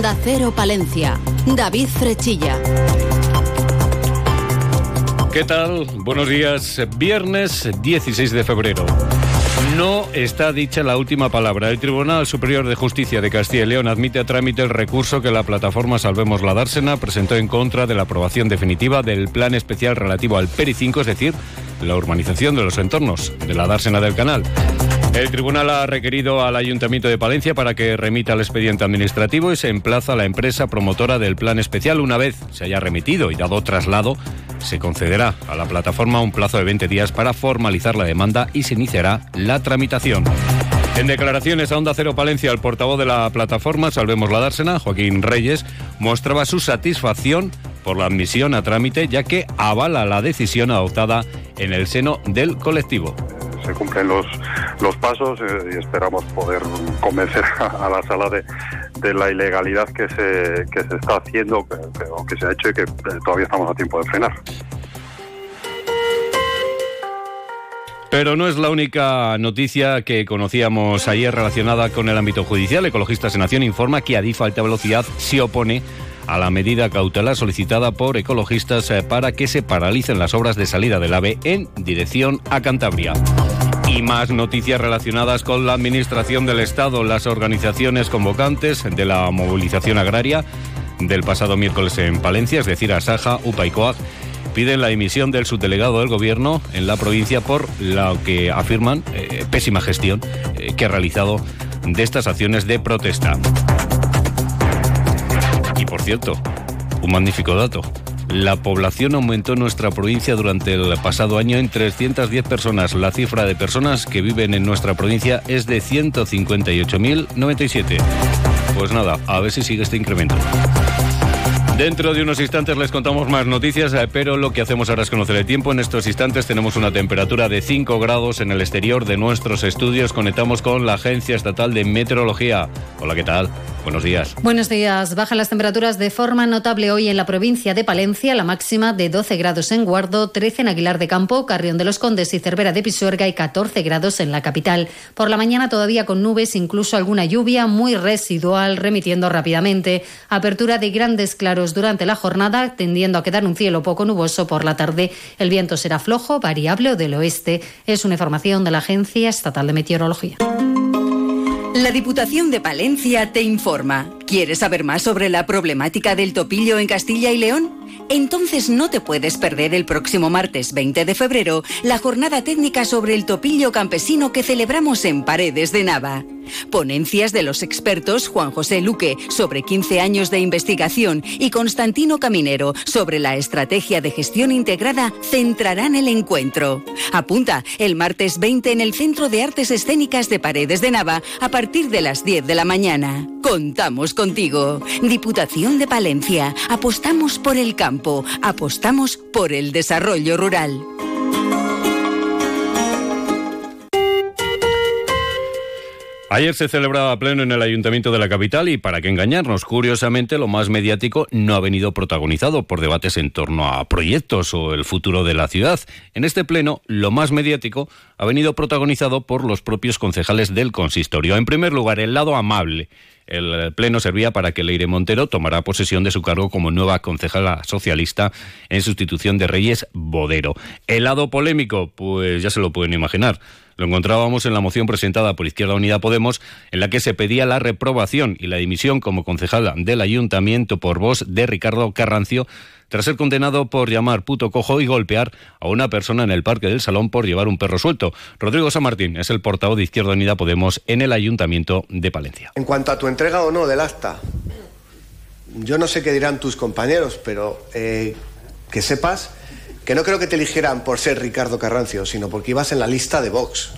Onda Cero Palencia. David Frechilla. ¿Qué tal? Buenos días. Viernes 16 de febrero. No está dicha la última palabra. El Tribunal Superior de Justicia de Castilla y León admite a trámite el recurso que la plataforma Salvemos la Dársena presentó en contra de la aprobación definitiva del plan especial relativo al PERI 5, es decir, la urbanización de los entornos de la Dársena del Canal. El tribunal ha requerido al Ayuntamiento de Palencia para que remita el expediente administrativo y se emplaza a la empresa promotora del plan especial. Una vez se haya remitido y dado traslado, se concederá a la plataforma un plazo de 20 días para formalizar la demanda y se iniciará la tramitación. En declaraciones a Onda Cero Palencia, el portavoz de la plataforma Salvemos la Dársena, Joaquín Reyes, mostraba su satisfacción por la admisión a trámite, ya que avala la decisión adoptada en el seno del colectivo cumplen los, los pasos eh, y esperamos poder convencer a, la sala de, de, la ilegalidad que se, que se está haciendo que, se ha hecho y que eh, todavía estamos a tiempo de frenar. Pero no es la única noticia que conocíamos ayer relacionada con el ámbito judicial. Ecologistas en Nación informa que Adif Alta Velocidad se opone a la medida cautelar solicitada por ecologistas eh, para que se paralicen las obras de salida del AVE en dirección a Cantabria. Más noticias relacionadas con la Administración del Estado. Las organizaciones convocantes de la movilización agraria del pasado miércoles en Palencia, es decir, Asaja, UPA y COAG, piden la dimisión del subdelegado del Gobierno en la provincia por lo que afirman eh, pésima gestión eh, que ha realizado de estas acciones de protesta. Y por cierto, un magnífico dato. La población aumentó en nuestra provincia durante el pasado año en 310 personas. La cifra de personas que viven en nuestra provincia es de 158.097. Pues nada, a ver si sigue este incremento. Dentro de unos instantes les contamos más noticias, eh, pero lo que hacemos ahora es conocer el tiempo. En estos instantes tenemos una temperatura de 5 grados en el exterior de nuestros estudios. Conectamos con la Agencia Estatal de Meteorología. Hola, ¿qué tal? Buenos días. Buenos días. Bajan las temperaturas de forma notable hoy en la provincia de Palencia, la máxima de 12 grados en Guardo, 13 en Aguilar de Campo, Carrión de los Condes y Cervera de Pisuerga y 14 grados en la capital. Por la mañana todavía con nubes, incluso alguna lluvia muy residual, remitiendo rápidamente. Apertura de grandes claros durante la jornada, tendiendo a quedar un cielo poco nuboso por la tarde. El viento será flojo, variable o del oeste. Es una información de la Agencia Estatal de Meteorología. La Diputación de Palencia te informa. ¿Quieres saber más sobre la problemática del topillo en Castilla y León? Entonces no te puedes perder el próximo martes 20 de febrero la jornada técnica sobre el topillo campesino que celebramos en Paredes de Nava. Ponencias de los expertos Juan José Luque sobre 15 años de investigación y Constantino Caminero sobre la estrategia de gestión integrada centrarán el encuentro. Apunta el martes 20 en el Centro de Artes Escénicas de Paredes de Nava a partir de las 10 de la mañana. Contamos contigo. Diputación de Palencia. Apostamos por el campo. Apostamos por el desarrollo rural. Ayer se celebraba pleno en el Ayuntamiento de la capital y para qué engañarnos, curiosamente lo más mediático no ha venido protagonizado por debates en torno a proyectos o el futuro de la ciudad. En este pleno, lo más mediático ha venido protagonizado por los propios concejales del consistorio. En primer lugar, el lado amable. El pleno servía para que Leire Montero tomara posesión de su cargo como nueva concejala socialista en sustitución de Reyes Bodero. El lado polémico, pues ya se lo pueden imaginar. Lo encontrábamos en la moción presentada por Izquierda Unida Podemos, en la que se pedía la reprobación y la dimisión como concejala del ayuntamiento por voz de Ricardo Carrancio, tras ser condenado por llamar puto cojo y golpear a una persona en el Parque del Salón por llevar un perro suelto. Rodrigo San Martín es el portavoz de Izquierda Unida Podemos en el Ayuntamiento de Palencia. En cuanto a tu entrega o no del acta, yo no sé qué dirán tus compañeros, pero eh, que sepas que no creo que te eligieran por ser Ricardo Carrancio, sino porque ibas en la lista de Vox.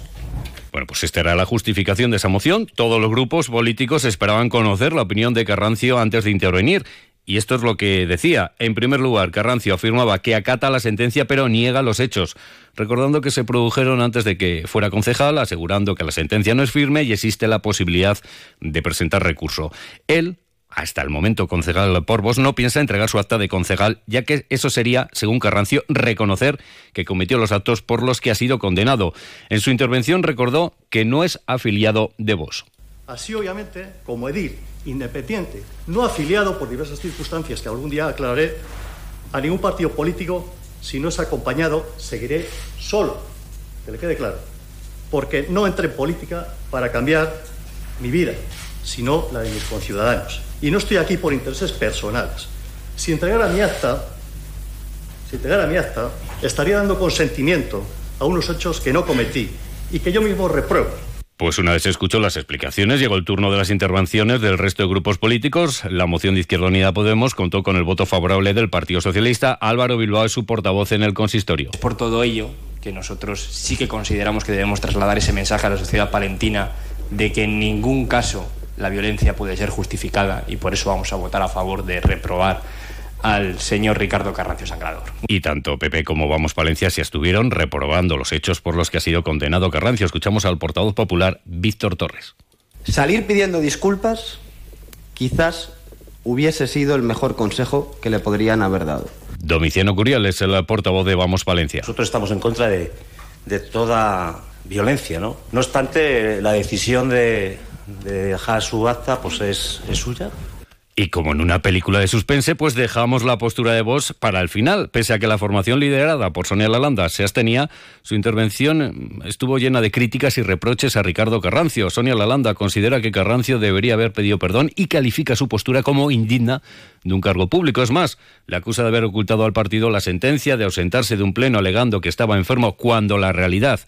Bueno, pues esta era la justificación de esa moción. Todos los grupos políticos esperaban conocer la opinión de Carrancio antes de intervenir. Y esto es lo que decía. En primer lugar, Carrancio afirmaba que acata la sentencia pero niega los hechos, recordando que se produjeron antes de que fuera concejal, asegurando que la sentencia no es firme y existe la posibilidad de presentar recurso. Él hasta el momento concejal Porvos no piensa entregar su acta de concejal, ya que eso sería, según Carrancio, reconocer que cometió los actos por los que ha sido condenado. En su intervención recordó que no es afiliado de Vos. Así, obviamente, como edil independiente, no afiliado por diversas circunstancias que algún día aclararé a ningún partido político, si no es acompañado, seguiré solo, que le quede claro, porque no entré en política para cambiar mi vida, sino la de mis conciudadanos. Y no estoy aquí por intereses personales. Si entregara mi acta, si entregara mi acta, estaría dando consentimiento a unos hechos que no cometí y que yo mismo repruebo. Pues una vez escuchó las explicaciones, llegó el turno de las intervenciones del resto de grupos políticos. La moción de Izquierda Unida Podemos contó con el voto favorable del Partido Socialista. Álvaro Bilbao es su portavoz en el consistorio. Por todo ello, que nosotros sí que consideramos que debemos trasladar ese mensaje a la sociedad palentina de que en ningún caso la violencia puede ser justificada y por eso vamos a votar a favor de reprobar al señor Ricardo Carrancio Sangrador. Y tanto Pepe como Vamos Palencia se estuvieron reprobando los hechos por los que ha sido condenado Carrancio. Escuchamos al portavoz popular Víctor Torres. Salir pidiendo disculpas quizás hubiese sido el mejor consejo que le podrían haber dado. Domiciano Curial es el portavoz de Vamos Palencia. Nosotros estamos en contra de, de toda violencia, ¿no? No obstante, la decisión de, de dejar su acta pues es, es suya. Y como en una película de suspense, pues dejamos la postura de Vox para el final. Pese a que la formación liderada por Sonia Lalanda se abstenía, su intervención estuvo llena de críticas y reproches a Ricardo Carrancio. Sonia Lalanda considera que Carrancio debería haber pedido perdón y califica su postura como indigna de un cargo público. Es más, le acusa de haber ocultado al partido la sentencia de ausentarse de un pleno alegando que estaba enfermo cuando la realidad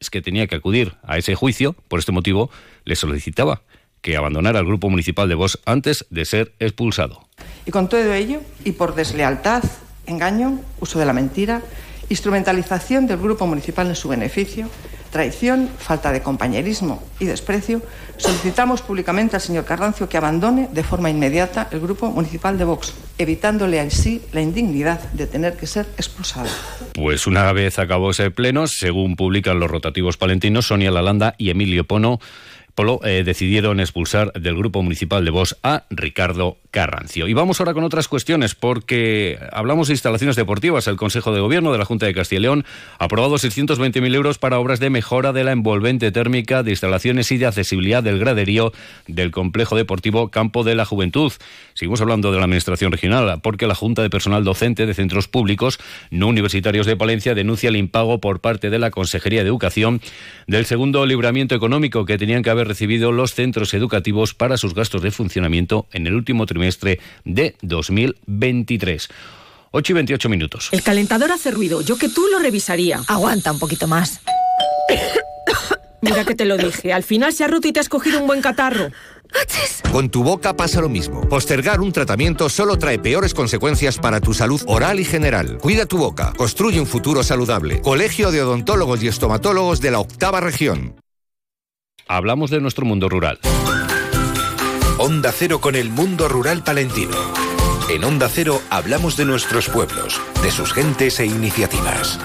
es que tenía que acudir a ese juicio. Por este motivo, le solicitaba que abandonara el grupo municipal de Vox antes de ser expulsado. Y con todo ello, y por deslealtad, engaño, uso de la mentira, instrumentalización del grupo municipal en su beneficio, traición, falta de compañerismo y desprecio, solicitamos públicamente al señor Carrancio que abandone de forma inmediata el grupo municipal de Vox, evitándole así la indignidad de tener que ser expulsado. Pues una vez acabó ese pleno, según publican los rotativos palentinos, Sonia Lalanda y Emilio Pono, Polo eh, decidieron expulsar del grupo municipal de Vox a Ricardo Carrancio. Y vamos ahora con otras cuestiones, porque hablamos de instalaciones deportivas. El Consejo de Gobierno de la Junta de Castilla y León ha aprobado 620.000 euros para obras de mejora de la envolvente térmica de instalaciones y de accesibilidad del graderío del complejo deportivo Campo de la Juventud. Seguimos hablando de la Administración Regional, porque la Junta de Personal Docente de Centros Públicos No Universitarios de Palencia denuncia el impago por parte de la Consejería de Educación del segundo libramiento económico que tenían que haber recibido los centros educativos para sus gastos de funcionamiento en el último trimestre de 2023. 8 y 28 minutos. El calentador hace ruido. Yo que tú lo revisaría. Aguanta un poquito más. Mira que te lo dije. Al final se ha roto y te has cogido un buen catarro. Con tu boca pasa lo mismo. Postergar un tratamiento solo trae peores consecuencias para tu salud oral y general. Cuida tu boca. Construye un futuro saludable. Colegio de Odontólogos y Estomatólogos de la Octava Región. Hablamos de nuestro mundo rural. Onda Cero con el mundo rural palentino. En Onda Cero hablamos de nuestros pueblos, de sus gentes e iniciativas.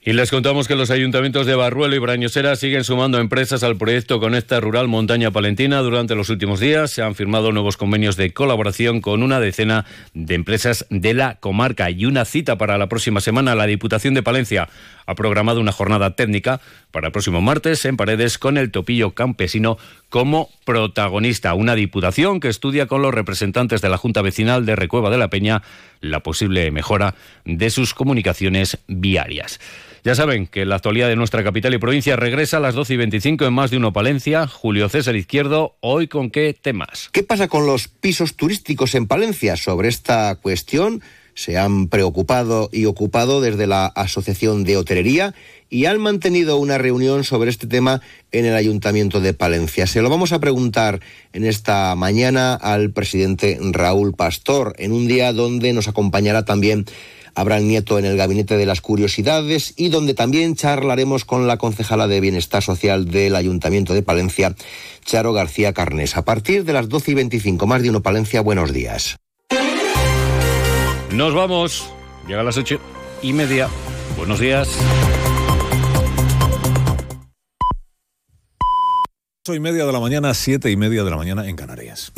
Y les contamos que los ayuntamientos de Barruelo y Brañosera siguen sumando empresas al proyecto Conecta Rural Montaña Palentina. Durante los últimos días se han firmado nuevos convenios de colaboración con una decena de empresas de la comarca y una cita para la próxima semana. La Diputación de Palencia ha programado una jornada técnica para el próximo martes en Paredes con el topillo campesino como protagonista. Una diputación que estudia con los representantes de la Junta Vecinal de Recueva de la Peña la posible mejora de sus comunicaciones viarias. Ya saben que la actualidad de nuestra capital y provincia regresa a las 12 y 25 en Más de Uno Palencia. Julio César Izquierdo, hoy con qué temas. ¿Qué pasa con los pisos turísticos en Palencia? Sobre esta cuestión se han preocupado y ocupado desde la Asociación de Hotelería y han mantenido una reunión sobre este tema en el Ayuntamiento de Palencia. Se lo vamos a preguntar en esta mañana al presidente Raúl Pastor, en un día donde nos acompañará también Abraham Nieto en el Gabinete de las Curiosidades y donde también charlaremos con la concejala de Bienestar Social del Ayuntamiento de Palencia, Charo García Carnes. A partir de las 12 y 25, más de uno Palencia, buenos días. Nos vamos. Llega a las ocho y media. Buenos días. Ocho y media de la mañana, siete y media de la mañana en Canarias.